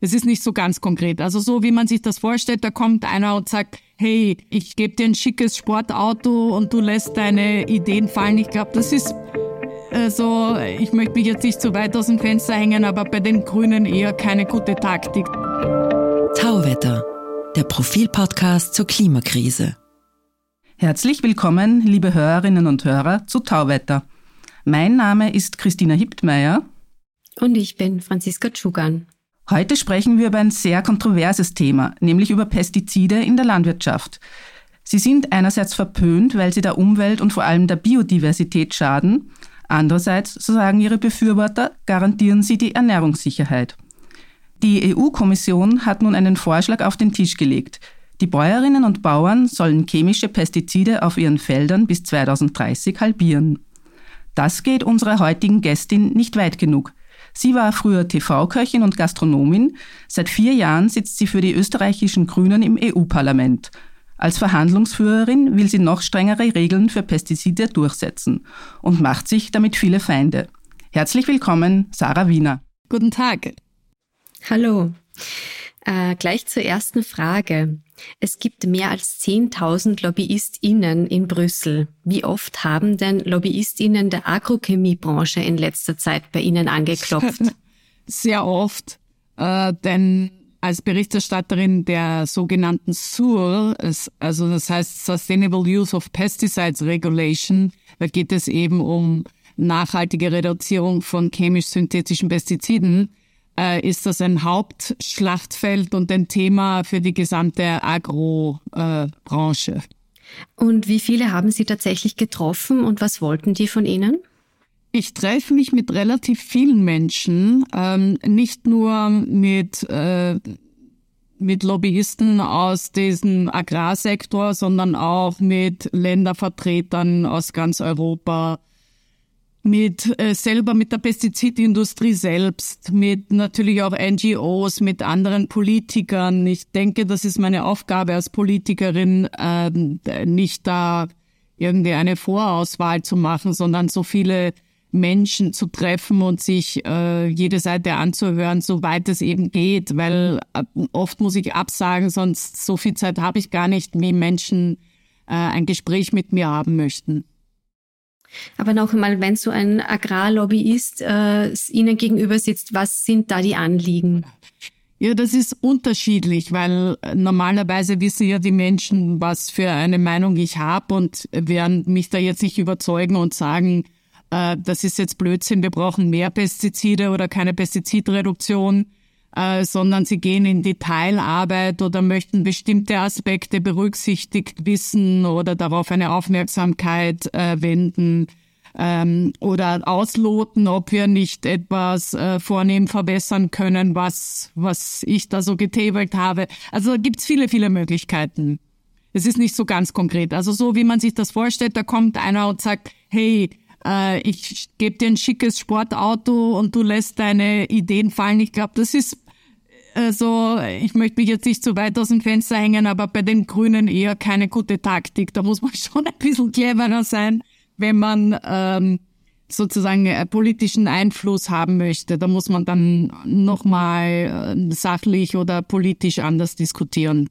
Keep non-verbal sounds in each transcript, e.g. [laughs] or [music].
Es ist nicht so ganz konkret. Also so wie man sich das vorstellt, da kommt einer und sagt, hey, ich gebe dir ein schickes Sportauto und du lässt deine Ideen fallen. Ich glaube, das ist äh, so, ich möchte mich jetzt nicht zu weit aus dem Fenster hängen, aber bei den Grünen eher keine gute Taktik. Tauwetter, der Profilpodcast zur Klimakrise. Herzlich willkommen, liebe Hörerinnen und Hörer, zu Tauwetter. Mein Name ist Christina Hiptmeier. Und ich bin Franziska Tschugan. Heute sprechen wir über ein sehr kontroverses Thema, nämlich über Pestizide in der Landwirtschaft. Sie sind einerseits verpönt, weil sie der Umwelt und vor allem der Biodiversität schaden. Andererseits, so sagen ihre Befürworter, garantieren sie die Ernährungssicherheit. Die EU-Kommission hat nun einen Vorschlag auf den Tisch gelegt. Die Bäuerinnen und Bauern sollen chemische Pestizide auf ihren Feldern bis 2030 halbieren. Das geht unserer heutigen Gästin nicht weit genug. Sie war früher TV-Köchin und Gastronomin. Seit vier Jahren sitzt sie für die österreichischen Grünen im EU-Parlament. Als Verhandlungsführerin will sie noch strengere Regeln für Pestizide durchsetzen und macht sich damit viele Feinde. Herzlich willkommen, Sarah Wiener. Guten Tag. Hallo. Äh, gleich zur ersten Frage. Es gibt mehr als 10.000 LobbyistInnen in Brüssel. Wie oft haben denn LobbyistInnen der Agrochemiebranche in letzter Zeit bei Ihnen angeklopft? [laughs] Sehr oft, äh, denn als Berichterstatterin der sogenannten SUR, also das heißt Sustainable Use of Pesticides Regulation, da geht es eben um nachhaltige Reduzierung von chemisch-synthetischen Pestiziden, ist das ein Hauptschlachtfeld und ein Thema für die gesamte Agrobranche. Äh, und wie viele haben Sie tatsächlich getroffen und was wollten die von Ihnen? Ich treffe mich mit relativ vielen Menschen, ähm, nicht nur mit, äh, mit Lobbyisten aus diesem Agrarsektor, sondern auch mit Ländervertretern aus ganz Europa, mit äh, selber mit der Pestizidindustrie selbst, mit natürlich auch NGOs, mit anderen Politikern. Ich denke, das ist meine Aufgabe als Politikerin, äh, nicht da irgendwie eine Vorauswahl zu machen, sondern so viele Menschen zu treffen und sich äh, jede Seite anzuhören, soweit es eben geht, weil äh, oft muss ich absagen, sonst so viel Zeit habe ich gar nicht, wie Menschen äh, ein Gespräch mit mir haben möchten. Aber noch einmal, wenn so ein Agrarlobbyist äh, Ihnen gegenüber sitzt, was sind da die Anliegen? Ja, das ist unterschiedlich, weil normalerweise wissen ja die Menschen, was für eine Meinung ich habe und werden mich da jetzt nicht überzeugen und sagen, äh, das ist jetzt Blödsinn, wir brauchen mehr Pestizide oder keine Pestizidreduktion, äh, sondern sie gehen in Detailarbeit oder möchten bestimmte Aspekte berücksichtigt wissen oder darauf eine Aufmerksamkeit äh, wenden ähm, oder ausloten, ob wir nicht etwas äh, vornehm verbessern können, was, was ich da so getabelt habe. Also gibt's viele, viele Möglichkeiten. Es ist nicht so ganz konkret. Also so wie man sich das vorstellt, da kommt einer und sagt, hey, ich gebe dir ein schickes Sportauto und du lässt deine Ideen fallen. Ich glaube, das ist also ich möchte mich jetzt nicht zu weit aus dem Fenster hängen, aber bei den Grünen eher keine gute Taktik. Da muss man [laughs] schon ein bisschen cleverer sein, wenn man ähm, sozusagen äh, politischen Einfluss haben möchte. Da muss man dann nochmal äh, sachlich oder politisch anders diskutieren.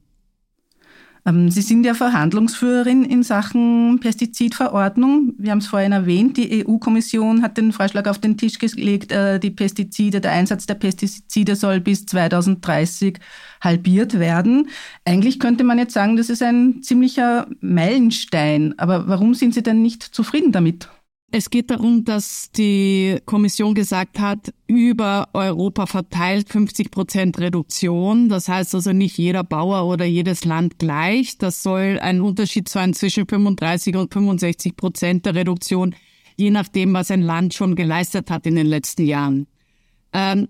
Ähm, Sie sind ja Verhandlungsführerin in Sachen Pestizidverordnung. Wir haben es vorhin erwähnt, die EU-Kommission hat den Vorschlag auf den Tisch gelegt, äh, die Pestizide, der Einsatz der Pestizide soll bis 2030 halbiert werden. Eigentlich könnte man jetzt sagen, das ist ein ziemlicher Meilenstein. Aber warum sind Sie denn nicht zufrieden damit? Es geht darum, dass die Kommission gesagt hat, über Europa verteilt 50 Prozent Reduktion. Das heißt also nicht jeder Bauer oder jedes Land gleich. Das soll ein Unterschied sein zwischen 35 und 65 Prozent der Reduktion, je nachdem, was ein Land schon geleistet hat in den letzten Jahren. Ähm,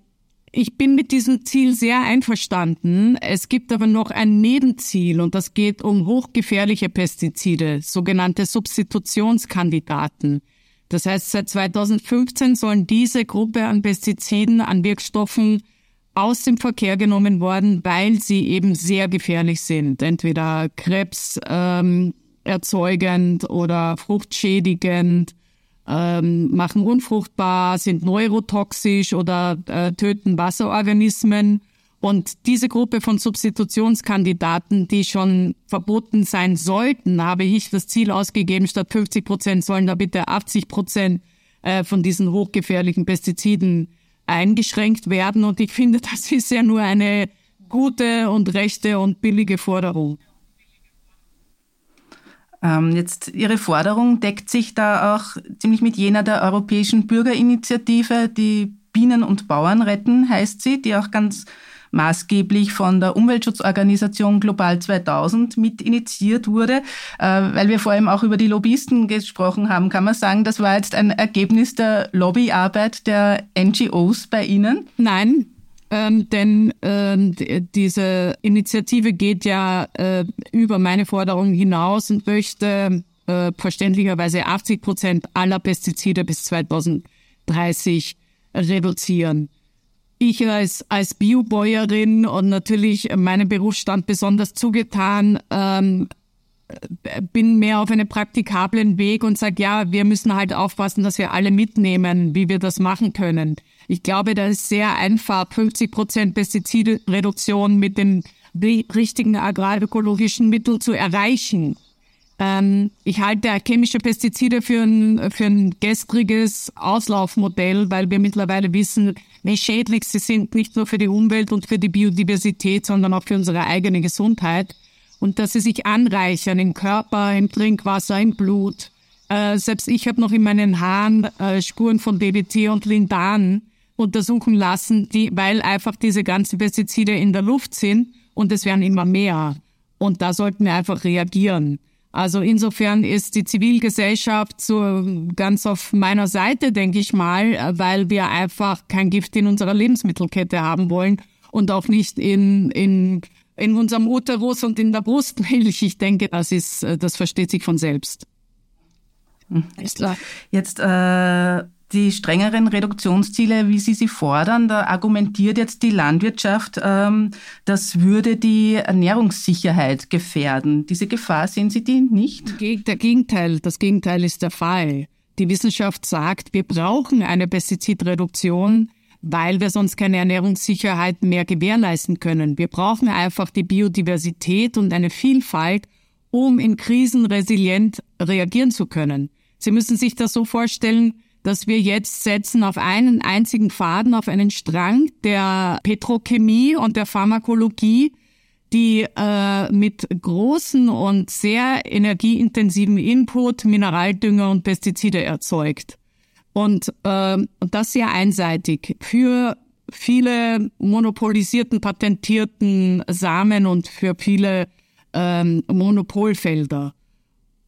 ich bin mit diesem Ziel sehr einverstanden. Es gibt aber noch ein Nebenziel und das geht um hochgefährliche Pestizide, sogenannte Substitutionskandidaten. Das heißt, seit 2015 sollen diese Gruppe an Pestiziden, an Wirkstoffen aus dem Verkehr genommen worden, weil sie eben sehr gefährlich sind. Entweder Krebs ähm, erzeugend oder fruchtschädigend, ähm, machen unfruchtbar, sind neurotoxisch oder äh, töten Wasserorganismen. Und diese Gruppe von Substitutionskandidaten, die schon verboten sein sollten, habe ich das Ziel ausgegeben, statt 50 Prozent sollen da bitte 80 Prozent äh, von diesen hochgefährlichen Pestiziden eingeschränkt werden. Und ich finde, das ist ja nur eine gute und rechte und billige Forderung. Ähm, jetzt Ihre Forderung deckt sich da auch ziemlich mit jener der Europäischen Bürgerinitiative, die Bienen und Bauern retten, heißt sie, die auch ganz maßgeblich von der Umweltschutzorganisation Global 2000 mit initiiert wurde. Äh, weil wir vor allem auch über die Lobbyisten gesprochen haben, kann man sagen, das war jetzt ein Ergebnis der Lobbyarbeit der NGOs bei Ihnen? Nein, ähm, denn ähm, diese Initiative geht ja äh, über meine Forderung hinaus und möchte äh, verständlicherweise 80 Prozent aller Pestizide bis 2030 reduzieren. Ich als, als Biobäuerin und natürlich meinem Berufsstand besonders zugetan, ähm, bin mehr auf einem praktikablen Weg und sage, ja, wir müssen halt aufpassen, dass wir alle mitnehmen, wie wir das machen können. Ich glaube, das ist sehr einfach, 50 Prozent Pestizidreduktion mit den richtigen agrarökologischen Mitteln zu erreichen. Ähm, ich halte chemische Pestizide für ein, für ein gestriges Auslaufmodell, weil wir mittlerweile wissen, wie schädlich sie sind, nicht nur für die Umwelt und für die Biodiversität, sondern auch für unsere eigene Gesundheit. Und dass sie sich anreichern im Körper, im Trinkwasser, im Blut. Äh, selbst ich habe noch in meinen Haaren äh, Spuren von DDT und Lindan untersuchen lassen, die, weil einfach diese ganzen Pestizide in der Luft sind und es werden immer mehr. Und da sollten wir einfach reagieren. Also insofern ist die Zivilgesellschaft so ganz auf meiner Seite, denke ich mal, weil wir einfach kein Gift in unserer Lebensmittelkette haben wollen und auch nicht in, in, in unserem Uterus und in der Brustmilch. [laughs] Ich denke, das ist, das versteht sich von selbst. Ist klar. Jetzt äh die strengeren Reduktionsziele, wie Sie sie fordern, da argumentiert jetzt die Landwirtschaft, ähm, das würde die Ernährungssicherheit gefährden. Diese Gefahr sehen Sie die nicht? Der Gegenteil, das Gegenteil ist der Fall. Die Wissenschaft sagt, wir brauchen eine Pestizidreduktion, weil wir sonst keine Ernährungssicherheit mehr gewährleisten können. Wir brauchen einfach die Biodiversität und eine Vielfalt, um in Krisen resilient reagieren zu können. Sie müssen sich das so vorstellen, dass wir jetzt setzen auf einen einzigen Faden, auf einen Strang der Petrochemie und der Pharmakologie, die äh, mit großen und sehr energieintensiven Input Mineraldünger und Pestizide erzeugt. Und äh, das sehr einseitig für viele monopolisierten, patentierten Samen und für viele ähm, Monopolfelder.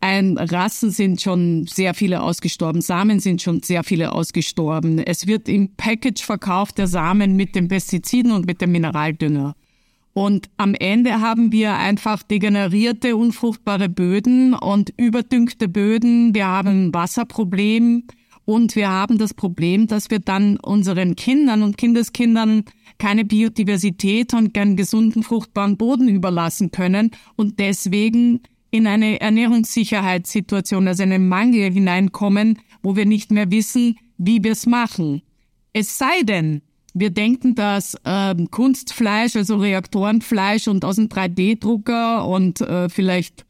Ein Rassen sind schon sehr viele ausgestorben, Samen sind schon sehr viele ausgestorben. Es wird im Package verkauft der Samen mit den Pestiziden und mit dem Mineraldünger. Und am Ende haben wir einfach degenerierte, unfruchtbare Böden und überdüngte Böden. Wir haben ein Wasserproblem und wir haben das Problem, dass wir dann unseren Kindern und Kindeskindern keine Biodiversität und keinen gesunden, fruchtbaren Boden überlassen können und deswegen in eine Ernährungssicherheitssituation, also einen Mangel hineinkommen, wo wir nicht mehr wissen, wie wir es machen. Es sei denn, wir denken, dass äh, Kunstfleisch, also Reaktorenfleisch und aus dem 3D-Drucker und äh, vielleicht,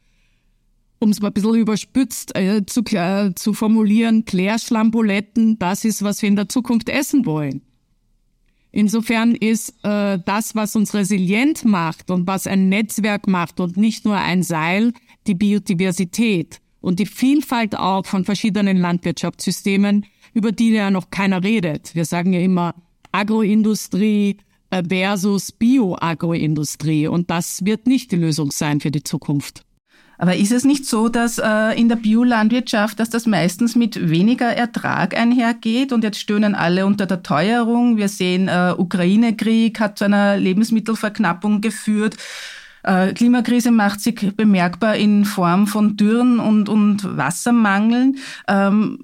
um es mal ein bisschen überspitzt äh, zu, äh, zu formulieren, Klärschlammbuletten, das ist, was wir in der Zukunft essen wollen. Insofern ist äh, das, was uns resilient macht und was ein Netzwerk macht und nicht nur ein Seil, die Biodiversität und die Vielfalt auch von verschiedenen Landwirtschaftssystemen, über die ja noch keiner redet. Wir sagen ja immer Agroindustrie äh, versus Bioagroindustrie und das wird nicht die Lösung sein für die Zukunft. Aber ist es nicht so, dass äh, in der Biolandwirtschaft, dass das meistens mit weniger Ertrag einhergeht und jetzt stöhnen alle unter der Teuerung? Wir sehen, äh, Ukraine-Krieg hat zu einer Lebensmittelverknappung geführt. Äh, Klimakrise macht sich bemerkbar in Form von Dürren und, und Wassermangeln. Ähm,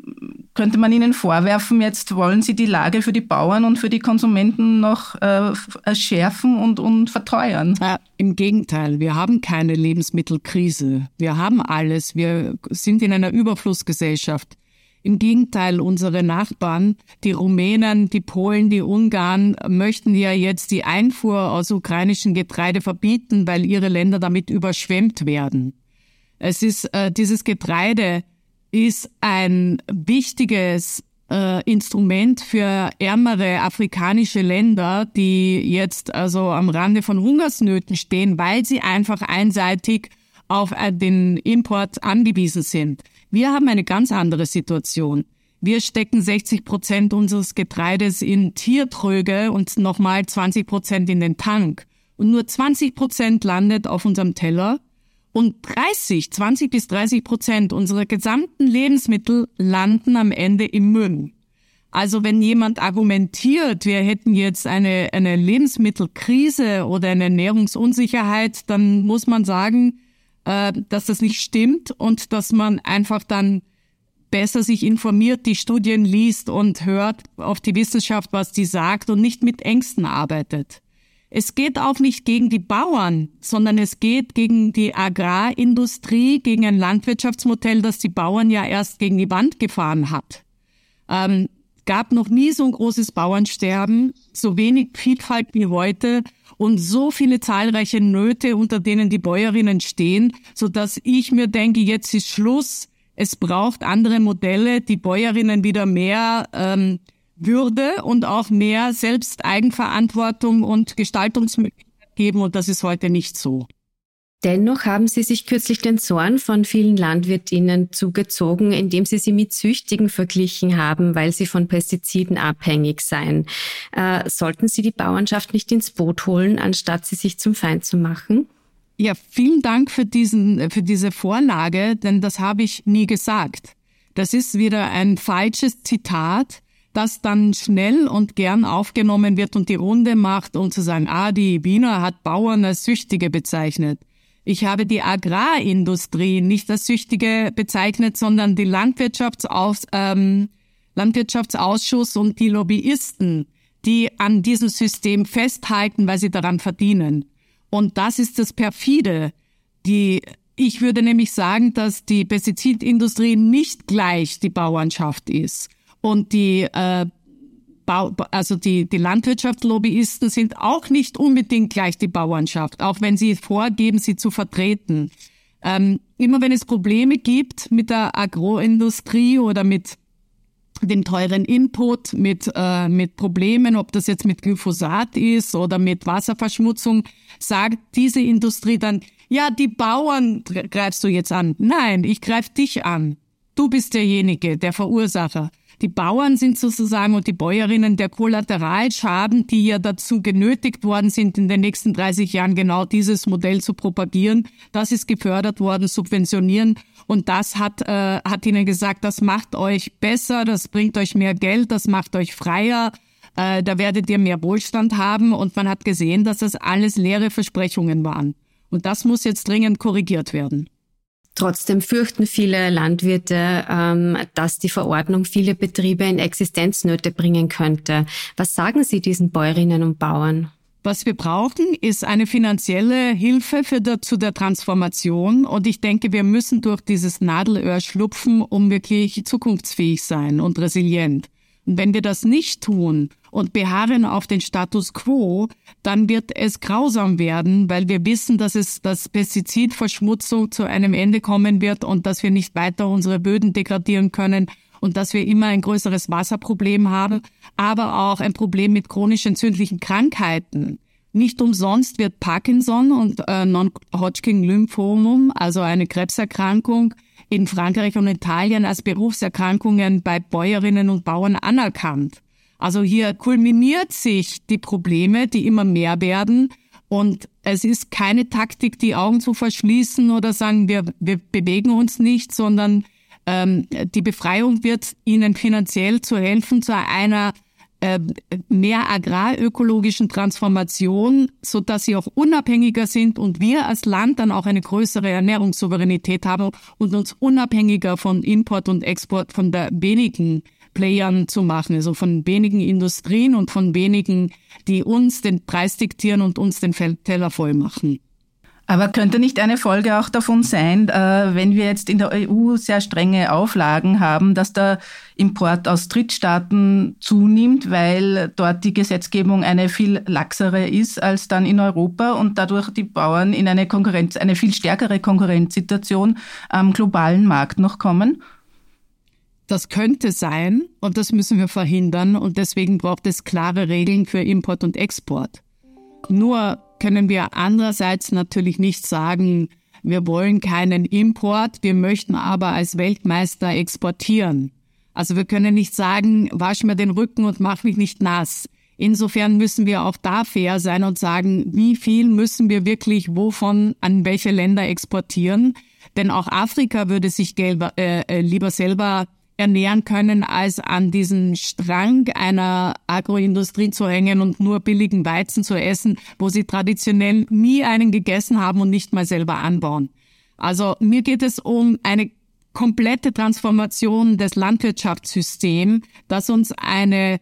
könnte man Ihnen vorwerfen, jetzt wollen Sie die Lage für die Bauern und für die Konsumenten noch äh, schärfen und, und verteuern? Ja, Im Gegenteil, wir haben keine Lebensmittelkrise. Wir haben alles. Wir sind in einer Überflussgesellschaft. Im Gegenteil, unsere Nachbarn, die Rumänen, die Polen, die Ungarn, möchten ja jetzt die Einfuhr aus ukrainischem Getreide verbieten, weil ihre Länder damit überschwemmt werden. Es ist äh, dieses Getreide ist ein wichtiges äh, Instrument für ärmere afrikanische Länder, die jetzt also am Rande von Hungersnöten stehen, weil sie einfach einseitig auf äh, den Import angewiesen sind. Wir haben eine ganz andere Situation. Wir stecken 60 Prozent unseres Getreides in Tiertröge und nochmal 20 Prozent in den Tank. Und nur 20 Prozent landet auf unserem Teller. Und 30, 20 bis 30 Prozent unserer gesamten Lebensmittel landen am Ende im Müll. Also wenn jemand argumentiert, wir hätten jetzt eine, eine Lebensmittelkrise oder eine Ernährungsunsicherheit, dann muss man sagen, äh, dass das nicht stimmt und dass man einfach dann besser sich informiert, die Studien liest und hört auf die Wissenschaft, was die sagt und nicht mit Ängsten arbeitet. Es geht auch nicht gegen die Bauern, sondern es geht gegen die Agrarindustrie, gegen ein Landwirtschaftsmodell, das die Bauern ja erst gegen die Wand gefahren hat. Ähm, gab noch nie so ein großes Bauernsterben, so wenig Vielfalt wie heute und so viele zahlreiche Nöte, unter denen die Bäuerinnen stehen, so dass ich mir denke, jetzt ist Schluss. Es braucht andere Modelle, die Bäuerinnen wieder mehr ähm, Würde und auch mehr Selbsteigenverantwortung und Gestaltungsmöglichkeit geben. Und das ist heute nicht so. Dennoch haben Sie sich kürzlich den Zorn von vielen Landwirtinnen zugezogen, indem Sie sie mit Süchtigen verglichen haben, weil sie von Pestiziden abhängig seien. Äh, sollten Sie die Bauernschaft nicht ins Boot holen, anstatt sie sich zum Feind zu machen? Ja, vielen Dank für diesen, für diese Vorlage, denn das habe ich nie gesagt. Das ist wieder ein falsches Zitat, das dann schnell und gern aufgenommen wird und die Runde macht, um zu sagen, ah, die Wiener hat Bauern als Süchtige bezeichnet. Ich habe die Agrarindustrie nicht als Süchtige bezeichnet, sondern die Landwirtschaftsaus, ähm, Landwirtschaftsausschuss und die Lobbyisten, die an diesem System festhalten, weil sie daran verdienen. Und das ist das perfide. Die, ich würde nämlich sagen, dass die Pestizidindustrie nicht gleich die Bauernschaft ist. Und die äh, Bau, also die, die Landwirtschaftslobbyisten sind auch nicht unbedingt gleich die Bauernschaft, auch wenn sie vorgeben, sie zu vertreten. Ähm, immer wenn es Probleme gibt mit der Agroindustrie oder mit dem teuren Input, mit, äh, mit Problemen, ob das jetzt mit Glyphosat ist oder mit Wasserverschmutzung, sagt diese Industrie dann, ja, die Bauern greifst du jetzt an. Nein, ich greif dich an. Du bist derjenige, der Verursacher. Die Bauern sind sozusagen und die Bäuerinnen der Kollateralschaden, die ja dazu genötigt worden sind, in den nächsten 30 Jahren genau dieses Modell zu propagieren. Das ist gefördert worden, subventionieren. Und das hat, äh, hat ihnen gesagt, das macht euch besser, das bringt euch mehr Geld, das macht euch freier. Äh, da werdet ihr mehr Wohlstand haben. Und man hat gesehen, dass das alles leere Versprechungen waren. Und das muss jetzt dringend korrigiert werden. Trotzdem fürchten viele Landwirte, ähm, dass die Verordnung viele Betriebe in Existenznöte bringen könnte. Was sagen Sie diesen Bäuerinnen und Bauern? Was wir brauchen, ist eine finanzielle Hilfe für der, zu der Transformation. Und ich denke, wir müssen durch dieses Nadelöhr schlupfen, um wirklich zukunftsfähig sein und resilient. Wenn wir das nicht tun und beharren auf den Status quo, dann wird es grausam werden, weil wir wissen, dass es das Pestizidverschmutzung zu einem Ende kommen wird und dass wir nicht weiter unsere Böden degradieren können und dass wir immer ein größeres Wasserproblem haben, aber auch ein Problem mit chronisch entzündlichen Krankheiten. Nicht umsonst wird Parkinson und äh, Non-Hodgkin-Lymphomum, also eine Krebserkrankung, in Frankreich und Italien als Berufserkrankungen bei Bäuerinnen und Bauern anerkannt. Also hier kulminiert sich die Probleme, die immer mehr werden. Und es ist keine Taktik, die Augen zu verschließen oder sagen, wir, wir bewegen uns nicht, sondern ähm, die Befreiung wird ihnen finanziell zu helfen zu einer mehr agrarökologischen Transformation, so dass sie auch unabhängiger sind und wir als Land dann auch eine größere Ernährungssouveränität haben und uns unabhängiger von Import und Export von der wenigen Playern zu machen, also von wenigen Industrien und von wenigen, die uns den Preis diktieren und uns den Teller voll machen. Aber könnte nicht eine Folge auch davon sein, äh, wenn wir jetzt in der EU sehr strenge Auflagen haben, dass der Import aus Drittstaaten zunimmt, weil dort die Gesetzgebung eine viel laxere ist als dann in Europa und dadurch die Bauern in eine Konkurrenz, eine viel stärkere Konkurrenzsituation am globalen Markt noch kommen? Das könnte sein und das müssen wir verhindern und deswegen braucht es klare Regeln für Import und Export. Nur können wir andererseits natürlich nicht sagen, wir wollen keinen Import, wir möchten aber als Weltmeister exportieren. Also wir können nicht sagen, wasch mir den Rücken und mach mich nicht nass. Insofern müssen wir auch da fair sein und sagen, wie viel müssen wir wirklich wovon an welche Länder exportieren. Denn auch Afrika würde sich äh, äh, lieber selber ernähren können, als an diesen Strang einer Agroindustrie zu hängen und nur billigen Weizen zu essen, wo sie traditionell nie einen gegessen haben und nicht mal selber anbauen. Also mir geht es um eine komplette Transformation des Landwirtschaftssystems, das uns eine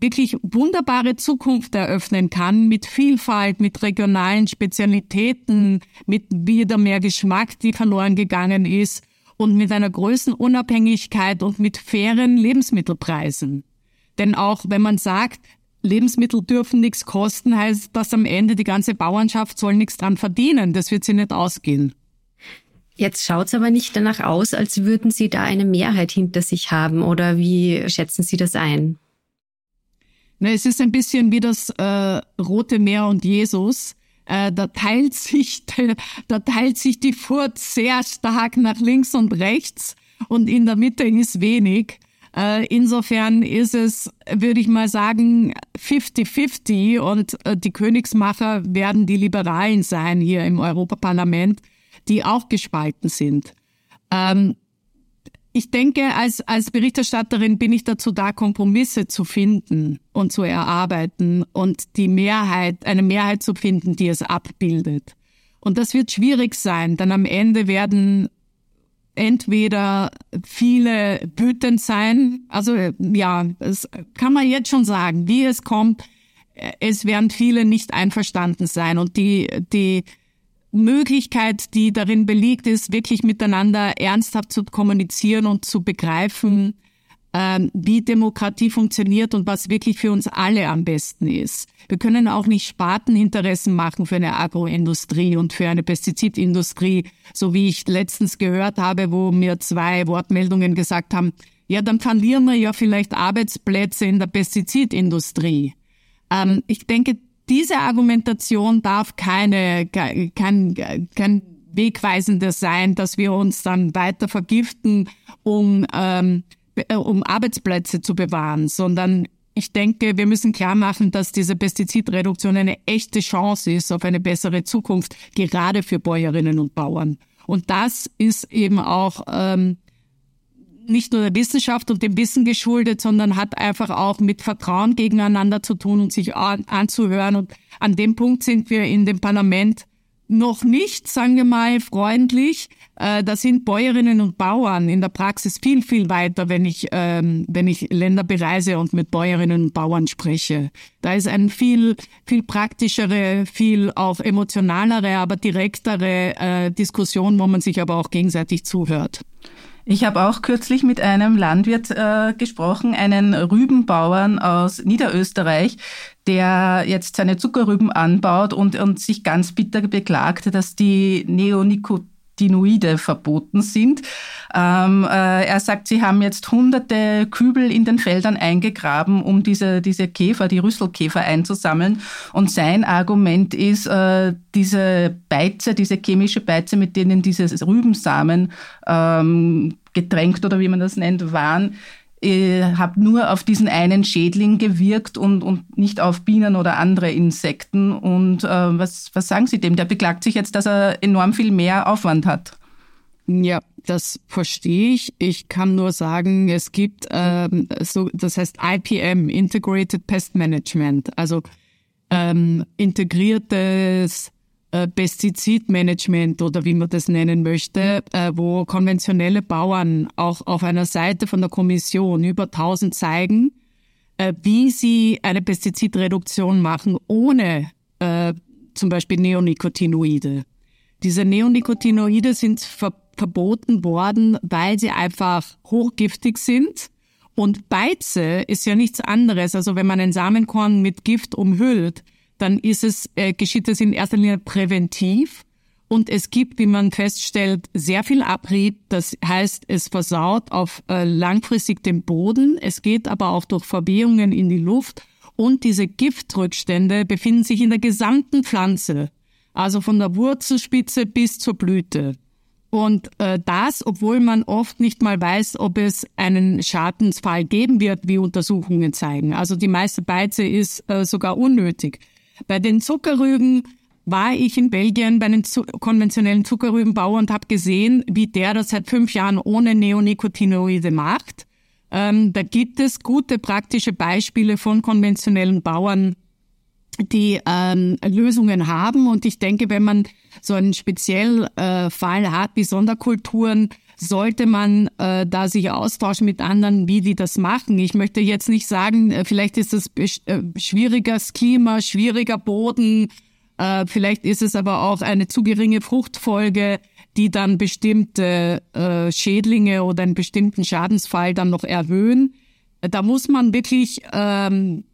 wirklich wunderbare Zukunft eröffnen kann mit Vielfalt, mit regionalen Spezialitäten, mit wieder mehr Geschmack, die verloren gegangen ist und mit einer Größenunabhängigkeit und mit fairen Lebensmittelpreisen. Denn auch wenn man sagt, Lebensmittel dürfen nichts kosten, heißt das am Ende, die ganze Bauernschaft soll nichts dran verdienen. Das wird sie nicht ausgehen. Jetzt schaut's aber nicht danach aus, als würden Sie da eine Mehrheit hinter sich haben. Oder wie schätzen Sie das ein? Na, es ist ein bisschen wie das äh, Rote Meer und Jesus. Äh, da teilt sich, da teilt sich die Furt sehr stark nach links und rechts und in der Mitte ist wenig. Äh, insofern ist es, würde ich mal sagen, 50-50 und äh, die Königsmacher werden die Liberalen sein hier im Europaparlament, die auch gespalten sind. Ähm, ich denke, als, als Berichterstatterin bin ich dazu da, Kompromisse zu finden und zu erarbeiten und die Mehrheit, eine Mehrheit zu finden, die es abbildet. Und das wird schwierig sein, denn am Ende werden entweder viele wütend sein, also ja, das kann man jetzt schon sagen, wie es kommt, es werden viele nicht einverstanden sein und die, die Möglichkeit, die darin belegt ist, wirklich miteinander ernsthaft zu kommunizieren und zu begreifen, ähm, wie Demokratie funktioniert und was wirklich für uns alle am besten ist. Wir können auch nicht Sparteninteressen machen für eine Agroindustrie und für eine Pestizidindustrie, so wie ich letztens gehört habe, wo mir zwei Wortmeldungen gesagt haben, ja, dann verlieren wir ja vielleicht Arbeitsplätze in der Pestizidindustrie. Ähm, ich denke, diese Argumentation darf keine, kein, kein wegweisender sein, dass wir uns dann weiter vergiften, um, ähm, um Arbeitsplätze zu bewahren, sondern ich denke, wir müssen klar machen, dass diese Pestizidreduktion eine echte Chance ist auf eine bessere Zukunft, gerade für Bäuerinnen und Bauern. Und das ist eben auch ähm, nicht nur der Wissenschaft und dem Wissen geschuldet, sondern hat einfach auch mit Vertrauen gegeneinander zu tun und sich an, anzuhören. Und an dem Punkt sind wir in dem Parlament noch nicht, sagen wir mal, freundlich. Äh, da sind Bäuerinnen und Bauern in der Praxis viel, viel weiter, wenn ich, ähm, wenn ich Länder bereise und mit Bäuerinnen und Bauern spreche. Da ist ein viel, viel praktischere, viel auch emotionalere, aber direktere äh, Diskussion, wo man sich aber auch gegenseitig zuhört. Ich habe auch kürzlich mit einem Landwirt äh, gesprochen, einen Rübenbauern aus Niederösterreich, der jetzt seine Zuckerrüben anbaut und, und sich ganz bitter beklagt, dass die Neonicotinoide Retinoide verboten sind. Ähm, äh, er sagt, sie haben jetzt hunderte Kübel in den Feldern eingegraben, um diese, diese Käfer, die Rüsselkäfer einzusammeln. Und sein Argument ist, äh, diese Beize, diese chemische Beize, mit denen diese Rübensamen ähm, getränkt oder wie man das nennt, waren, äh, habe nur auf diesen einen Schädling gewirkt und, und nicht auf Bienen oder andere Insekten. Und äh, was, was sagen Sie dem? Der beklagt sich jetzt, dass er enorm viel mehr Aufwand hat. Ja, das verstehe ich. Ich kann nur sagen, es gibt ähm, so, das heißt IPM, Integrated Pest Management, also ähm, integriertes Pestizidmanagement oder wie man das nennen möchte, äh, wo konventionelle Bauern auch auf einer Seite von der Kommission über 1000 zeigen, äh, wie sie eine Pestizidreduktion machen ohne zum Beispiel Neonicotinoide. Diese Neonicotinoide sind ver verboten worden, weil sie einfach hochgiftig sind. Und Beize ist ja nichts anderes. Also wenn man ein Samenkorn mit Gift umhüllt, dann ist es, äh, geschieht es in erster Linie präventiv. Und es gibt, wie man feststellt, sehr viel Abrieb. Das heißt, es versaut auf äh, langfristig den Boden. Es geht aber auch durch Verwehungen in die Luft. Und diese Giftrückstände befinden sich in der gesamten Pflanze. Also von der Wurzelspitze bis zur Blüte. Und äh, das, obwohl man oft nicht mal weiß, ob es einen Schadensfall geben wird, wie Untersuchungen zeigen. Also die meiste Beize ist äh, sogar unnötig. Bei den Zuckerrüben war ich in Belgien bei einem zu konventionellen Zuckerrübenbauer und habe gesehen, wie der das seit fünf Jahren ohne Neonicotinoide macht. Ähm, da gibt es gute praktische Beispiele von konventionellen Bauern, die ähm, Lösungen haben. Und ich denke, wenn man so einen Speziellfall äh, hat wie Sonderkulturen, sollte man äh, da sich austauschen mit anderen, wie die das machen. Ich möchte jetzt nicht sagen, äh, vielleicht ist es äh, schwieriges Klima, schwieriger Boden, äh, vielleicht ist es aber auch eine zu geringe Fruchtfolge, die dann bestimmte äh, Schädlinge oder einen bestimmten Schadensfall dann noch erhöhen. Da muss man wirklich ähm,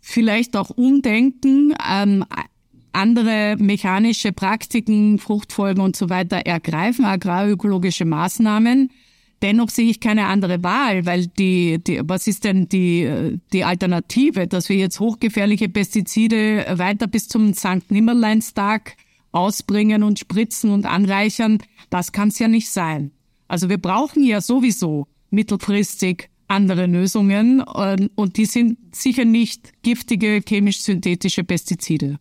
vielleicht auch umdenken, ähm, andere mechanische Praktiken, Fruchtfolgen und so weiter ergreifen, agrarökologische Maßnahmen. Dennoch sehe ich keine andere Wahl, weil die, die, was ist denn die, die Alternative, dass wir jetzt hochgefährliche Pestizide weiter bis zum St. Nimmerleinstag ausbringen und spritzen und anreichern? Das kann es ja nicht sein. Also wir brauchen ja sowieso mittelfristig andere Lösungen und die sind sicher nicht giftige chemisch-synthetische Pestizide.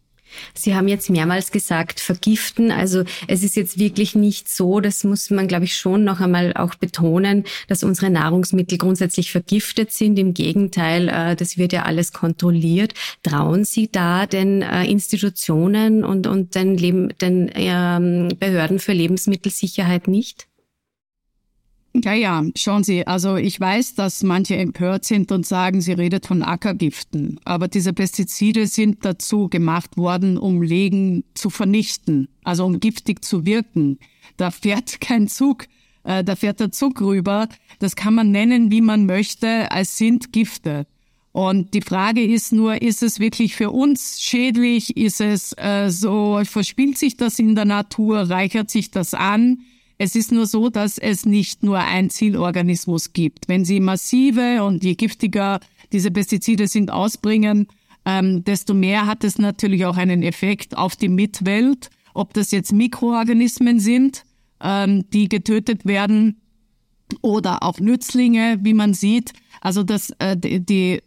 Sie haben jetzt mehrmals gesagt, vergiften. Also es ist jetzt wirklich nicht so, das muss man, glaube ich, schon noch einmal auch betonen, dass unsere Nahrungsmittel grundsätzlich vergiftet sind. Im Gegenteil, äh, das wird ja alles kontrolliert. Trauen Sie da den äh, Institutionen und, und den, Leben, den ähm, Behörden für Lebensmittelsicherheit nicht? Ja, ja, schauen Sie, also ich weiß, dass manche empört sind und sagen, sie redet von Ackergiften. Aber diese Pestizide sind dazu gemacht worden, um Legen zu vernichten, also um giftig zu wirken. Da fährt [laughs] kein Zug, äh, da fährt der Zug rüber. Das kann man nennen, wie man möchte. Es sind Gifte. Und die Frage ist nur, ist es wirklich für uns schädlich? Ist es äh, so, verspielt sich das in der Natur? Reichert sich das an? Es ist nur so, dass es nicht nur ein Zielorganismus gibt. Wenn Sie massive und je giftiger diese Pestizide sind ausbringen, ähm, desto mehr hat es natürlich auch einen Effekt auf die Mitwelt. Ob das jetzt Mikroorganismen sind, ähm, die getötet werden, oder auch Nützlinge, wie man sieht. Also das, äh, die,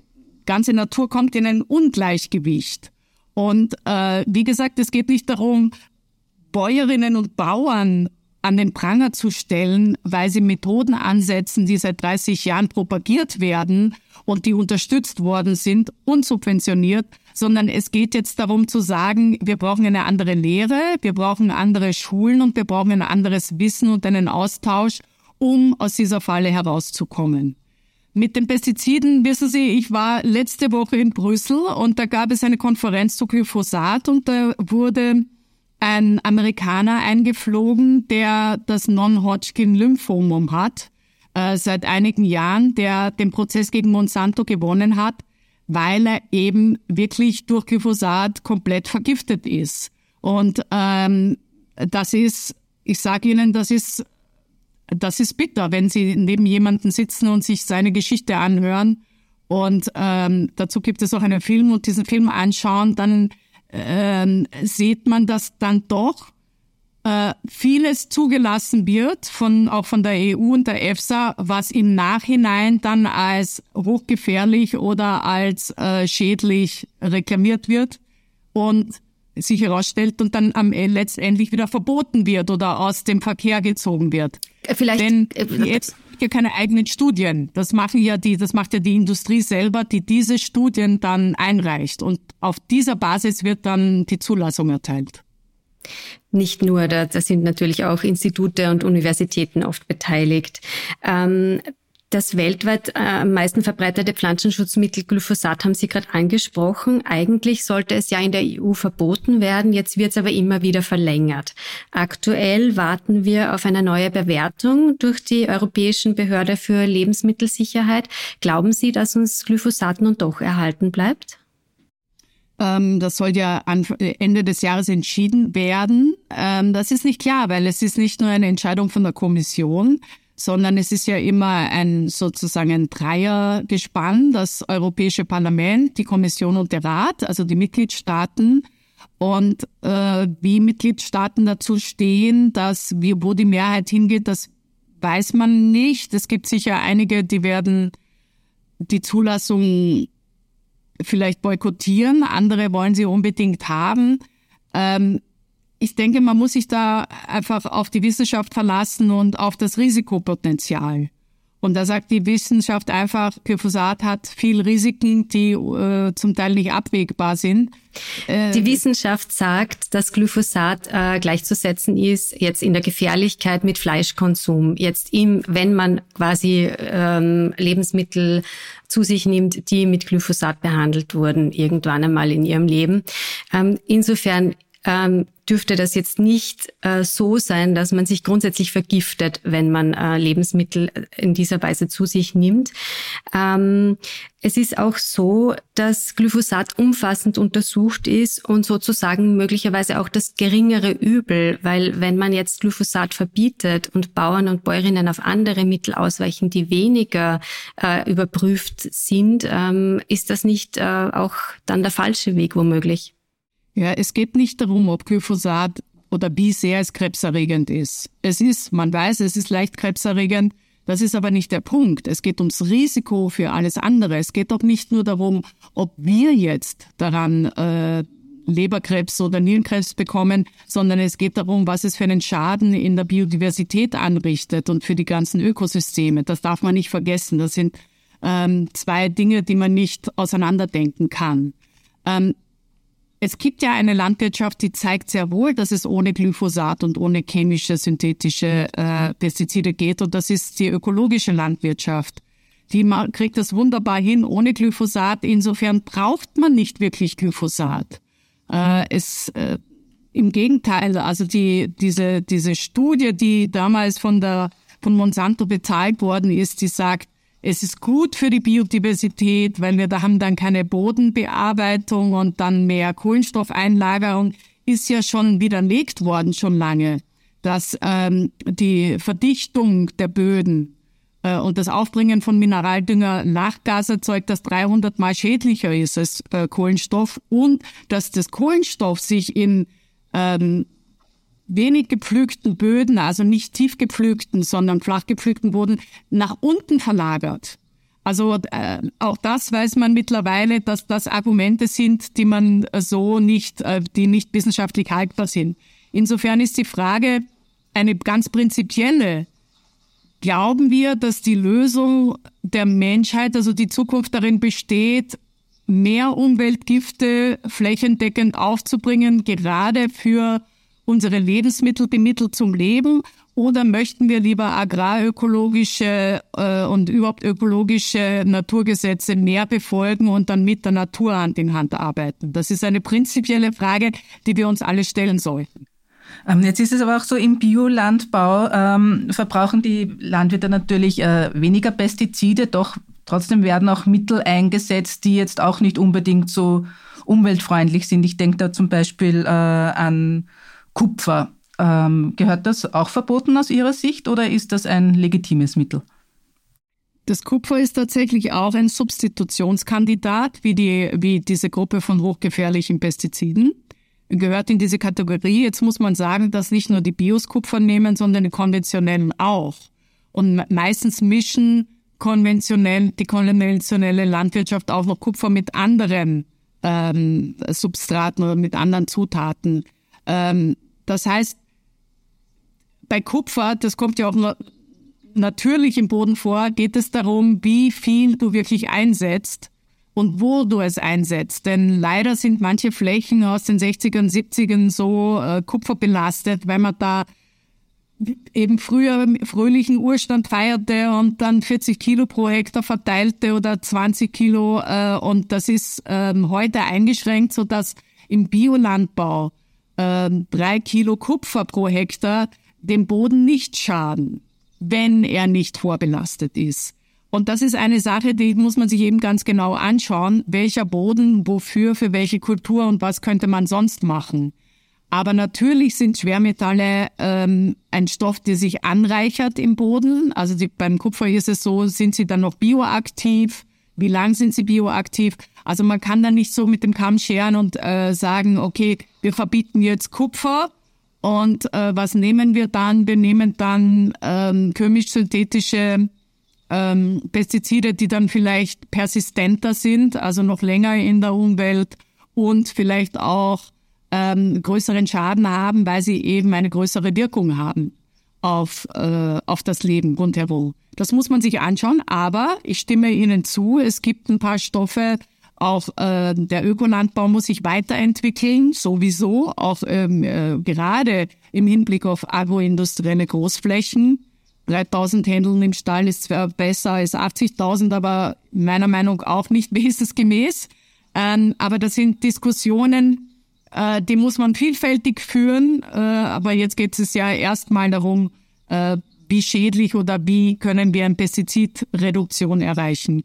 ganze Natur kommt in ein Ungleichgewicht. Und äh, wie gesagt, es geht nicht darum, Bäuerinnen und Bauern an den Pranger zu stellen, weil sie Methoden ansetzen, die seit 30 Jahren propagiert werden und die unterstützt worden sind, unsubventioniert, sondern es geht jetzt darum zu sagen, wir brauchen eine andere Lehre, wir brauchen andere Schulen und wir brauchen ein anderes Wissen und einen Austausch, um aus dieser Falle herauszukommen. Mit den Pestiziden, wissen Sie, ich war letzte Woche in Brüssel und da gab es eine Konferenz zu Glyphosat und da wurde ein Amerikaner eingeflogen, der das Non-Hodgkin-Lymphomum hat, äh, seit einigen Jahren, der den Prozess gegen Monsanto gewonnen hat, weil er eben wirklich durch Glyphosat komplett [laughs] vergiftet ist. Und ähm, das ist, ich sage Ihnen, das ist, das ist bitter, wenn Sie neben jemanden sitzen und sich seine Geschichte anhören. Und ähm, dazu gibt es auch einen Film und diesen Film anschauen, dann ähm, sieht man, dass dann doch äh, vieles zugelassen wird, von, auch von der EU und der EFSA, was im Nachhinein dann als hochgefährlich oder als äh, schädlich reklamiert wird. Und sich herausstellt und dann am äh, letztendlich wieder verboten wird oder aus dem Verkehr gezogen wird. Vielleicht, Denn äh, jetzt ja keine eigenen Studien. Das machen ja die, das macht ja die Industrie selber, die diese Studien dann einreicht. Und auf dieser Basis wird dann die Zulassung erteilt. Nicht nur, da, da sind natürlich auch Institute und Universitäten oft beteiligt. Ähm, Das weltweit äh, am meisten verbreitete Pflanzenschutzmittel Glyphosat haben Sie gerade angesprochen. Eigentlich sollte es ja in der EU verboten werden, jetzt wird es aber immer wieder verlängert. Aktuell warten wir auf eine neue Bewertung durch die Europäischen Behörde für Lebensmittelsicherheit. Glauben Sie, dass uns Glyphosat nun doch erhalten bleibt? Ähm, das soll ja Ende des Jahres entschieden werden. Ähm, das ist nicht klar, weil es ist nicht nur eine Entscheidung von der Kommission, sondern es ist ja immer ein sozusagen ein Dreiergespann, das Europäische Parlament, die Kommission und der Rat, also die Mitgliedstaaten. Und äh, wie Mitgliedstaaten dazu stehen, dass wie, wo die Mehrheit hingeht, das weiß man nicht. Es gibt sicher einige, die werden die Zulassung vielleicht boykottieren, andere wollen sie unbedingt haben. Ähm, ich denke, man muss sich da einfach auf die Wissenschaft verlassen und auf das Risikopotenzial. Und da sagt die Wissenschaft einfach, Glyphosat hat viel Risiken, die äh, zum Teil nicht abwägbar sind. Äh, die Wissenschaft sagt, dass Glyphosat äh, gleichzusetzen ist jetzt in der Gefährlichkeit mit Fleischkonsum. Jetzt im, wenn man quasi ähm, Lebensmittel zu sich nimmt, die mit Glyphosat behandelt wurden, irgendwann einmal in ihrem Leben. Ähm, insofern ähm, dürfte das jetzt nicht äh, so sein, dass man sich grundsätzlich vergiftet, wenn man äh, Lebensmittel in dieser Weise zu sich nimmt. Ähm, es ist auch so, dass Glyphosat umfassend untersucht ist und sozusagen möglicherweise auch das geringere Übel, weil wenn man jetzt Glyphosat verbietet und Bauern und Bäuerinnen auf andere Mittel ausweichen, die weniger äh, überprüft sind, ähm, ist das nicht äh, auch dann der falsche Weg womöglich? Ja, es geht nicht darum, ob Glyphosat oder wie sehr es krebserregend ist. Es ist, man weiß, es ist leicht krebserregend. Das ist aber nicht der Punkt. Es geht ums Risiko für alles andere. Es geht auch nicht nur darum, ob wir jetzt daran äh, Leberkrebs oder Nierenkrebs bekommen, sondern es geht darum, was es für einen Schaden in der Biodiversität anrichtet und für die ganzen Ökosysteme. Das darf man nicht vergessen. Das sind ähm, zwei Dinge, die man nicht auseinanderdenken kann. Ähm, es gibt ja eine Landwirtschaft, die zeigt sehr wohl, dass es ohne Glyphosat und ohne chemische, synthetische äh, Pestizide geht. Und das ist die ökologische Landwirtschaft. Die kriegt das wunderbar hin ohne Glyphosat. Insofern braucht man nicht wirklich Glyphosat. Äh, es, äh, Im Gegenteil, also die, diese, diese Studie, die damals von, der, von Monsanto bezahlt worden ist, die sagt, es ist gut für die Biodiversität, weil wir da haben dann keine Bodenbearbeitung und dann mehr Kohlenstoffeinlagerung. Ist ja schon widerlegt worden, schon lange, dass ähm, die Verdichtung der Böden äh, und das Aufbringen von Mineraldünger Lachgas erzeugt, das 300 mal schädlicher ist als äh, Kohlenstoff und dass das Kohlenstoff sich in ähm, wenig gepflügten Böden, also nicht tief gepflügten, sondern flach gepflügten Boden, nach unten verlagert. Also äh, auch das weiß man mittlerweile, dass das Argumente sind, die man so nicht, äh, die nicht wissenschaftlich haltbar sind. Insofern ist die Frage eine ganz prinzipielle. Glauben wir, dass die Lösung der Menschheit, also die Zukunft darin besteht, mehr Umweltgifte flächendeckend aufzubringen, gerade für unsere Lebensmittel bemittelt zum Leben oder möchten wir lieber agrarökologische äh, und überhaupt ökologische Naturgesetze mehr befolgen und dann mit der Natur Hand in Hand arbeiten? Das ist eine prinzipielle Frage, die wir uns alle stellen sollten. Ähm, jetzt ist es aber auch so, im Biolandbau ähm, verbrauchen die Landwirte natürlich äh, weniger Pestizide, doch trotzdem werden auch Mittel eingesetzt, die jetzt auch nicht unbedingt so umweltfreundlich sind. Ich denke da zum Beispiel äh, an Kupfer. Ähm, gehört das auch verboten aus Ihrer Sicht oder ist das ein legitimes Mittel? Das Kupfer ist tatsächlich auch ein Substitutionskandidat, wie, die, wie diese Gruppe von hochgefährlichen Pestiziden. Gehört in diese Kategorie. Jetzt muss man sagen, dass nicht nur die Bios Kupfer nehmen, sondern die konventionellen auch. Und meistens mischen konventionell, die konventionelle Landwirtschaft auch noch Kupfer mit anderen ähm, Substraten oder mit anderen Zutaten. Ähm, das heißt, bei Kupfer, das kommt ja auch natürlich im Boden vor, geht es darum, wie viel du wirklich einsetzt und wo du es einsetzt. Denn leider sind manche Flächen aus den 60ern, 70ern so äh, kupferbelastet, weil man da eben früher fröhlichen Urstand feierte und dann 40 Kilo pro Hektar verteilte oder 20 Kilo. Äh, und das ist ähm, heute eingeschränkt, so dass im Biolandbau äh, drei Kilo Kupfer pro Hektar dem Boden nicht schaden, wenn er nicht vorbelastet ist. Und das ist eine Sache, die muss man sich eben ganz genau anschauen. Welcher Boden, wofür, für welche Kultur und was könnte man sonst machen. Aber natürlich sind Schwermetalle ähm, ein Stoff, der sich anreichert im Boden. Also die, beim Kupfer ist es so, sind sie dann noch bioaktiv? Wie lang sind sie bioaktiv? Also man kann da nicht so mit dem Kamm scheren und äh, sagen, okay, wir verbieten jetzt Kupfer und äh, was nehmen wir dann? Wir nehmen dann ähm, chemisch-synthetische ähm, Pestizide, die dann vielleicht persistenter sind, also noch länger in der Umwelt und vielleicht auch ähm, größeren Schaden haben, weil sie eben eine größere Wirkung haben auf, äh, auf das Leben rundherum. Das muss man sich anschauen, aber ich stimme Ihnen zu, es gibt ein paar Stoffe, auch äh, der Ökolandbau muss sich weiterentwickeln, sowieso, auch ähm, äh, gerade im Hinblick auf agroindustrielle Großflächen. 3000 Händeln im Stall ist zwar besser als 80.000, aber meiner Meinung auch nicht [laughs] wesensgemäß. Ähm, aber das sind Diskussionen, äh, die muss man vielfältig führen. Äh, aber jetzt geht es ja erstmal darum, äh, wie schädlich oder wie können wir eine Pestizidreduktion erreichen.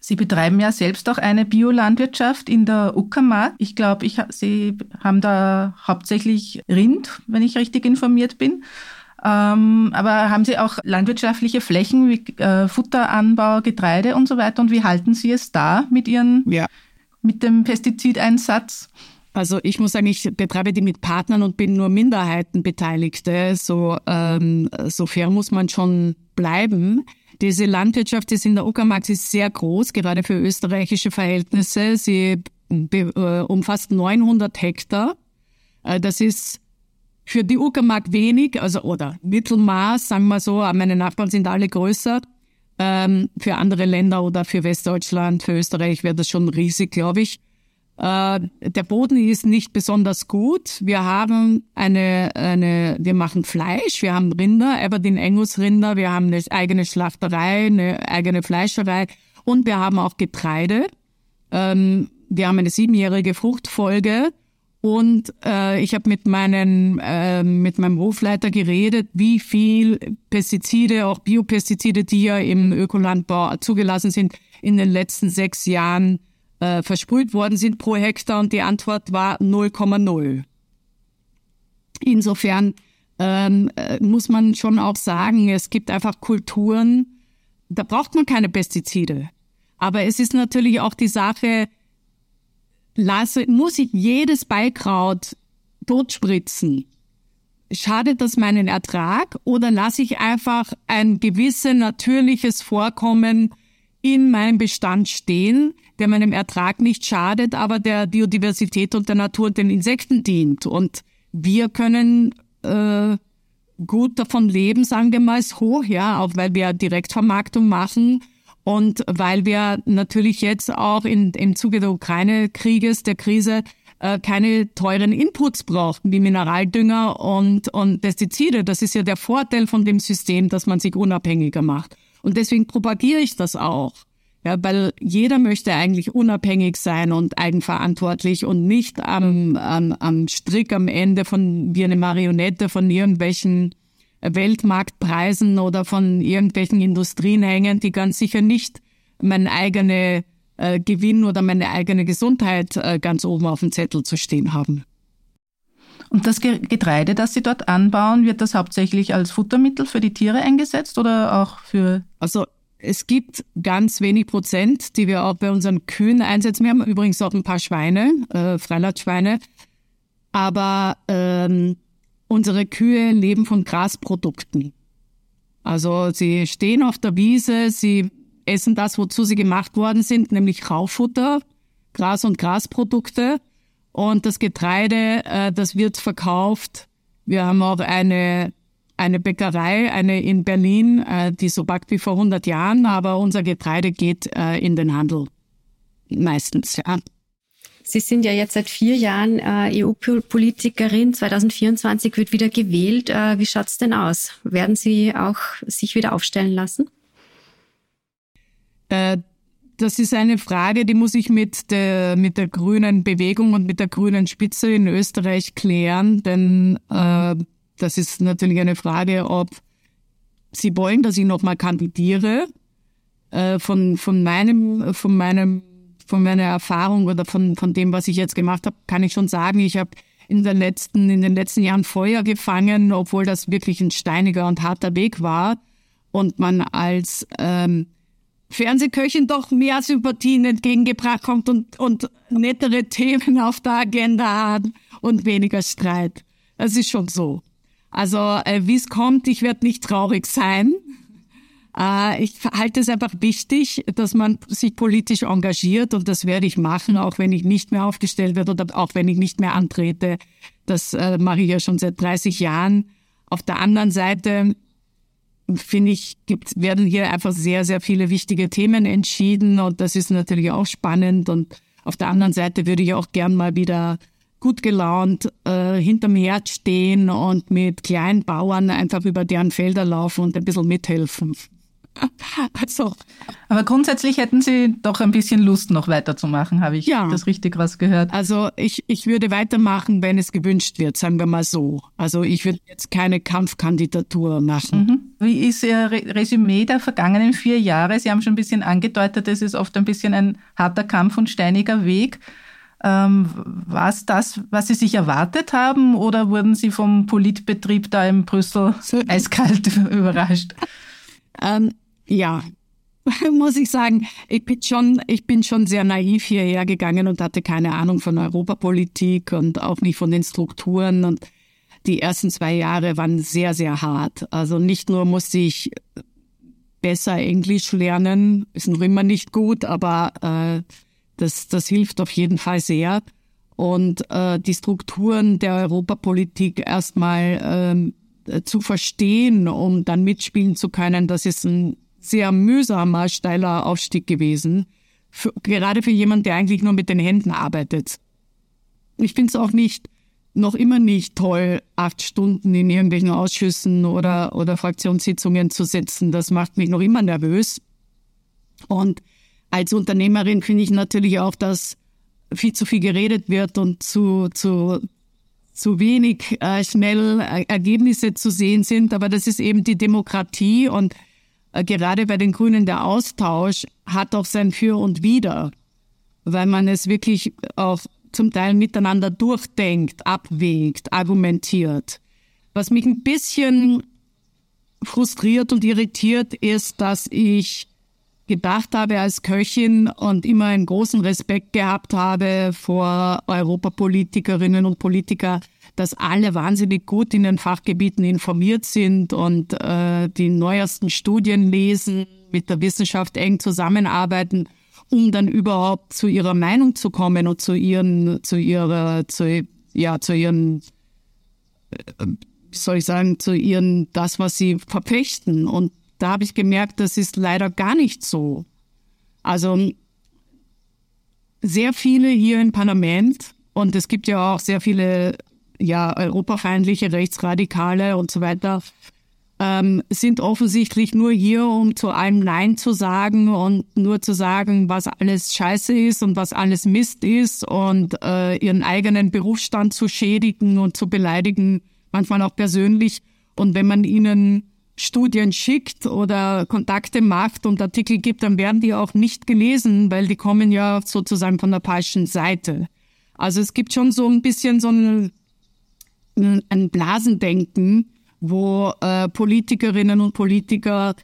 Sie betreiben ja selbst auch eine Biolandwirtschaft in der Uckermark. Ich glaube, ich, Sie haben da hauptsächlich Rind, wenn ich richtig informiert bin. Ähm, aber haben Sie auch landwirtschaftliche Flächen wie äh, Futteranbau, Getreide und so weiter? Und wie halten Sie es da mit Ihren, ja. mit dem Pestizideinsatz? Also ich muss sagen, ich betreibe die mit Partnern und bin nur Minderheitenbeteiligte. So, ähm, so fair muss man schon bleiben. Diese Landwirtschaft ist in der Uckermark ist sehr groß, gerade für österreichische Verhältnisse. Sie äh, umfasst 900 Hektar. Äh, das ist für die Uckermark wenig, also oder Mittelmaß, sagen wir so. Meine Nachbarn sind alle größer. Ähm, für andere Länder oder für Westdeutschland, für Österreich wäre das schon riesig, glaube ich. Äh, der Boden ist nicht besonders gut. Wir haben eine, eine, wir machen Fleisch, wir haben Rinder, Aberdeen Angus Rinder, wir haben eine eigene Schlachterei, eine eigene Fleischerei und wir haben auch Getreide. Ähm, wir haben eine siebenjährige Fruchtfolge und äh, ich habe mit meinen äh, mit meinem Hofleiter geredet, wie viel Pestizide, auch Biopestizide, die ja im Ökolandbau zugelassen sind, in den letzten sechs Jahren äh, versprüht worden sind pro Hektar und die Antwort war 0,0. Insofern ähm, äh, muss man schon auch sagen, es gibt einfach Kulturen, da braucht man keine Pestizide. Aber es ist natürlich auch die Sache, lasse, muss ich jedes Beikraut totspritzen? Schadet das meinen Ertrag oder lasse ich einfach ein gewisses natürliches Vorkommen in meinem Bestand stehen, der meinem Ertrag nicht schadet, aber der Biodiversität und der Natur und den Insekten dient. Und wir können äh, gut davon leben, sagen wir mal so, ja, auch weil wir Direktvermarktung machen und weil wir natürlich jetzt auch in, im Zuge der Ukraine-Krieges, der Krise, äh, keine teuren Inputs brauchen, wie Mineraldünger und, und Pestizide. Das ist ja der Vorteil von dem System, dass man sich unabhängiger macht. Und deswegen propagiere ich das auch. Ja, weil jeder möchte eigentlich unabhängig sein und eigenverantwortlich und nicht am, am, am Strick am Ende von wie eine Marionette von irgendwelchen Weltmarktpreisen oder von irgendwelchen Industrien hängen, die ganz sicher nicht mein eigene äh, Gewinn oder meine eigene Gesundheit äh, ganz oben auf dem Zettel zu stehen haben. Und das Getreide, das Sie dort anbauen, wird das hauptsächlich als Futtermittel für die Tiere eingesetzt oder auch für? Also es gibt ganz wenig Prozent, die wir auch bei unseren Kühen einsetzen. Wir haben übrigens auch ein paar Schweine, äh, Freilandschweine. Aber ähm, unsere Kühe leben von Grasprodukten. Also sie stehen auf der Wiese, sie essen das, wozu sie gemacht worden sind, nämlich Raufutter, Gras- und Grasprodukte. Und das Getreide, äh, das wird verkauft. Wir haben auch eine eine Bäckerei, eine in Berlin, äh, die so backt wie vor 100 Jahren, aber unser Getreide geht äh, in den Handel. Meistens, ja. Sie sind ja jetzt seit vier Jahren äh, EU-Politikerin. 2024 wird wieder gewählt. Äh, wie schaut's denn aus? Werden Sie auch sich wieder aufstellen lassen? Äh, das ist eine Frage, die muss ich mit der, mit der grünen Bewegung und mit der grünen Spitze in Österreich klären, denn äh, das ist natürlich eine Frage, ob sie wollen, dass ich nochmal kandidiere. Äh, von, von meinem, von meinem, von meiner Erfahrung oder von, von dem, was ich jetzt gemacht habe, kann ich schon sagen, ich habe in den letzten, in den letzten Jahren Feuer gefangen, obwohl das wirklich ein steiniger und harter Weg war und man als ähm, Fernsehköchin doch mehr Sympathien entgegengebracht kommt und, und nettere Themen auf der Agenda hat und weniger Streit. Das ist schon so. Also äh, wie es kommt, ich werde nicht traurig sein. Äh, ich halte es einfach wichtig, dass man sich politisch engagiert und das werde ich machen, auch wenn ich nicht mehr aufgestellt werde oder auch wenn ich nicht mehr antrete. Das äh, mache ich ja schon seit 30 Jahren. Auf der anderen Seite finde ich, gibt, werden hier einfach sehr, sehr viele wichtige Themen entschieden und das ist natürlich auch spannend. Und auf der anderen Seite würde ich auch gern mal wieder gut gelaunt äh, hinterm Herd stehen und mit kleinen Bauern einfach über deren Felder laufen und ein bisschen mithelfen. [laughs] also. Aber grundsätzlich hätten Sie doch ein bisschen Lust, noch weiterzumachen, habe ich ja. das richtig rausgehört? Also ich, ich würde weitermachen, wenn es gewünscht wird, sagen wir mal so. Also ich würde jetzt keine Kampfkandidatur machen. Mhm. Wie ist Ihr Resümee der vergangenen vier Jahre? Sie haben schon ein bisschen angedeutet, es ist oft ein bisschen ein harter Kampf und steiniger Weg. Ähm, war es das, was Sie sich erwartet haben oder wurden Sie vom Politbetrieb da in Brüssel [laughs] eiskalt überrascht? Ähm, ja, [laughs] muss ich sagen, ich bin schon, ich bin schon sehr naiv hierher gegangen und hatte keine Ahnung von Europapolitik und auch nicht von den Strukturen und die ersten zwei Jahre waren sehr, sehr hart. Also nicht nur musste ich besser Englisch lernen, ist noch immer nicht gut, aber äh, das, das hilft auf jeden Fall sehr. Und äh, die Strukturen der Europapolitik erstmal ähm, zu verstehen, um dann mitspielen zu können, das ist ein sehr mühsamer, steiler Aufstieg gewesen. Für, gerade für jemand, der eigentlich nur mit den Händen arbeitet. Ich finde es auch nicht, noch immer nicht toll, acht Stunden in irgendwelchen Ausschüssen oder, oder Fraktionssitzungen zu sitzen. Das macht mich noch immer nervös. Und als Unternehmerin finde ich natürlich auch, dass viel zu viel geredet wird und zu, zu, zu wenig äh, schnell äh, Ergebnisse zu sehen sind. Aber das ist eben die Demokratie und äh, gerade bei den Grünen der Austausch hat auch sein Für und Wider, weil man es wirklich auch zum Teil miteinander durchdenkt, abwägt, argumentiert. Was mich ein bisschen frustriert und irritiert ist, dass ich gedacht habe als Köchin und immer einen großen Respekt gehabt habe vor Europapolitikerinnen und Politiker, dass alle wahnsinnig gut in den Fachgebieten informiert sind und äh, die neuesten Studien lesen, mit der Wissenschaft eng zusammenarbeiten, um dann überhaupt zu ihrer Meinung zu kommen und zu ihren, zu ihrer, zu, ja, zu ihren, äh, wie soll ich sagen, zu ihren, das, was sie verpflichten. Und da habe ich gemerkt, das ist leider gar nicht so. Also sehr viele hier im Parlament und es gibt ja auch sehr viele ja, europafeindliche Rechtsradikale und so weiter, ähm, sind offensichtlich nur hier, um zu allem Nein zu sagen und nur zu sagen, was alles scheiße ist und was alles Mist ist und äh, ihren eigenen Berufsstand zu schädigen und zu beleidigen, manchmal auch persönlich. Und wenn man ihnen Studien schickt oder Kontakte macht und Artikel gibt, dann werden die auch nicht gelesen, weil die kommen ja sozusagen von der falschen Seite. Also es gibt schon so ein bisschen so ein ein Blasendenken, wo äh, Politikerinnen und Politiker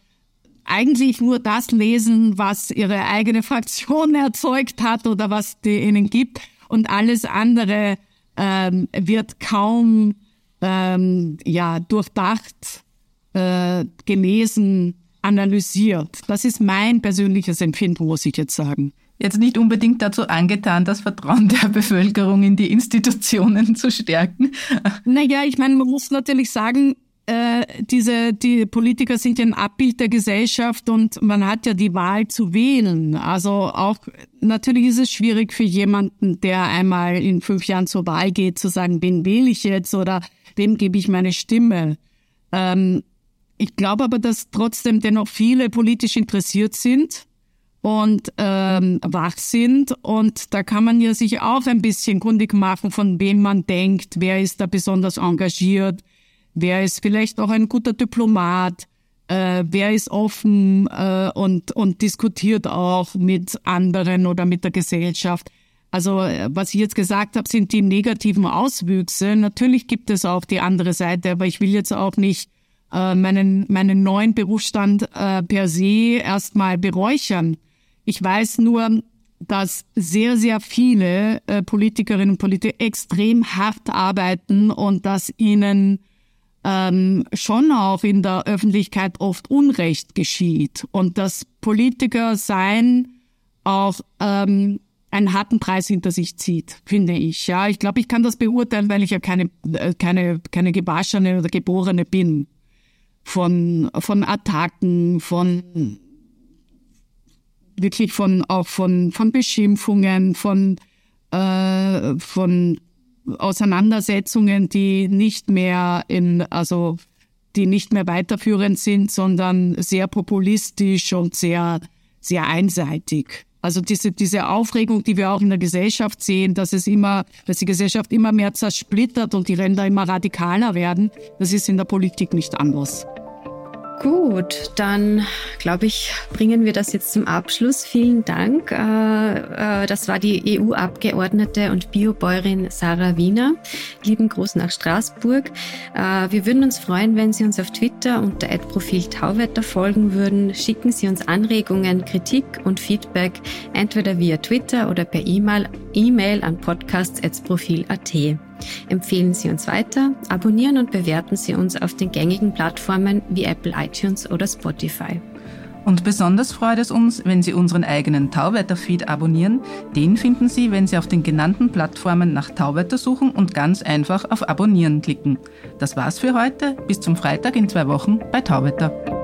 eigentlich nur das lesen, was ihre eigene Fraktion [laughs] erzeugt hat oder was die ihnen gibt und alles andere ähm, wird kaum ähm, ja durchdacht, äh, gelesen, analysiert. Das ist mein persönliches Empfinden, muss ich jetzt sagen jetzt nicht unbedingt dazu angetan, das Vertrauen der Bevölkerung in die Institutionen [laughs] zu stärken. Naja, ich meine, man muss natürlich sagen, äh, diese, die Politiker sind ein Abbild der Gesellschaft und man hat ja die Wahl zu wählen. Also auch, natürlich ist es schwierig für jemanden, der einmal in fünf Jahren zur Wahl geht, zu sagen, wen wähle ich jetzt oder wem gebe ich meine Stimme. Ähm, ich glaube aber, dass trotzdem dennoch viele politisch interessiert sind und ähm, wach sind. Und da kann man ja sich auch ein bisschen kundig machen, von wem man denkt, wer ist da besonders engagiert, wer ist vielleicht auch ein guter Diplomat, äh, wer ist offen äh, und, und diskutiert auch mit anderen oder mit der Gesellschaft. Also äh, was ich jetzt gesagt habe, sind die negativen Auswüchse. Natürlich gibt es auch die andere Seite, aber ich will jetzt auch nicht äh, meinen, meinen neuen Berufsstand äh, per se erstmal beräuchern. Ich weiß nur, dass sehr, sehr viele äh, Politikerinnen und Politiker extrem hart arbeiten und dass ihnen ähm, schon auch in der Öffentlichkeit oft Unrecht geschieht und dass Politiker sein auch ähm, einen harten Preis hinter sich zieht, finde ich. Ja, ich glaube, ich kann das beurteilen, weil ich ja keine äh, keine keine gewaschene oder geborene bin von von Attacken, von wirklich von auch von von Beschimpfungen, von äh, von Auseinandersetzungen, die nicht mehr in, also die nicht mehr weiterführend sind, sondern sehr populistisch und sehr, sehr einseitig. Also diese, diese Aufregung, die wir auch in der Gesellschaft sehen, dass es immer, dass die Gesellschaft immer mehr zersplittert und die Ränder immer radikaler werden, das ist in der Politik nicht anders. Gut, dann glaube ich, bringen wir das jetzt zum Abschluss. Vielen Dank. Äh, äh, das war die EU-Abgeordnete und Biobäuerin Sarah Wiener. Lieben Gruß nach Straßburg. Äh, wir würden uns freuen, wenn Sie uns auf Twitter unter Profil Tauwetter folgen würden. Schicken Sie uns Anregungen, Kritik und Feedback entweder via Twitter oder per E-Mail, E-Mail an podcasts.profil.at. Empfehlen Sie uns weiter, abonnieren und bewerten Sie uns auf den gängigen Plattformen wie Apple iTunes oder Spotify. Und besonders freut es uns, wenn Sie unseren eigenen Tauwetter-Feed abonnieren. Den finden Sie, wenn Sie auf den genannten Plattformen nach Tauwetter suchen und ganz einfach auf Abonnieren klicken. Das war's für heute. Bis zum Freitag in zwei Wochen bei Tauwetter.